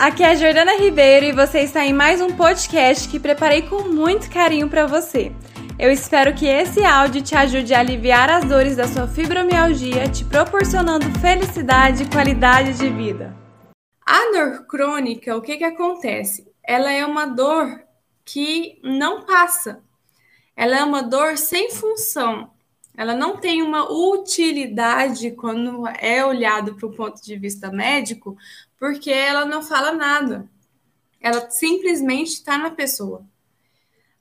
aqui é a Jordana Ribeiro e você está em mais um podcast que preparei com muito carinho para você. Eu espero que esse áudio te ajude a aliviar as dores da sua fibromialgia, te proporcionando felicidade e qualidade de vida. A dor crônica, o que, que acontece? Ela é uma dor que não passa. Ela é uma dor sem função. Ela não tem uma utilidade quando é olhado para o ponto de vista médico, porque ela não fala nada. Ela simplesmente está na pessoa.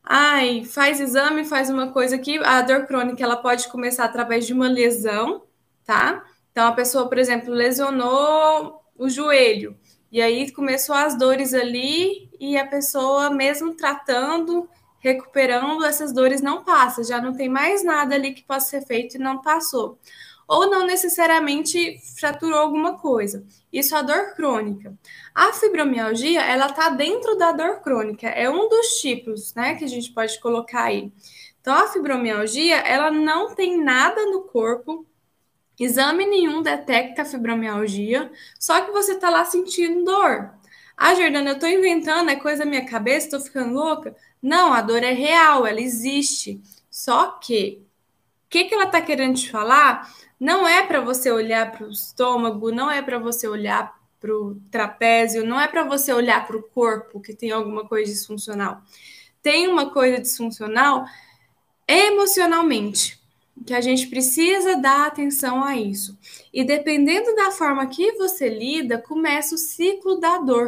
Ai, faz exame, faz uma coisa aqui. A dor crônica ela pode começar através de uma lesão, tá? Então a pessoa, por exemplo, lesionou o joelho e aí começou as dores ali e a pessoa mesmo tratando, recuperando, essas dores não passam, já não tem mais nada ali que possa ser feito e não passou ou não necessariamente fraturou alguma coisa. Isso é a dor crônica. A fibromialgia, ela tá dentro da dor crônica, é um dos tipos, né, que a gente pode colocar aí. Então, a fibromialgia, ela não tem nada no corpo, exame nenhum detecta a fibromialgia, só que você tá lá sentindo dor. Ah, Jordana, eu tô inventando, é coisa da minha cabeça, tô ficando louca. Não, a dor é real, ela existe. Só que, o que, que ela tá querendo te falar? Não é para você olhar para o estômago, não é para você olhar para o trapézio, não é para você olhar para o corpo que tem alguma coisa disfuncional. Tem uma coisa disfuncional emocionalmente, que a gente precisa dar atenção a isso. E dependendo da forma que você lida, começa o ciclo da dor.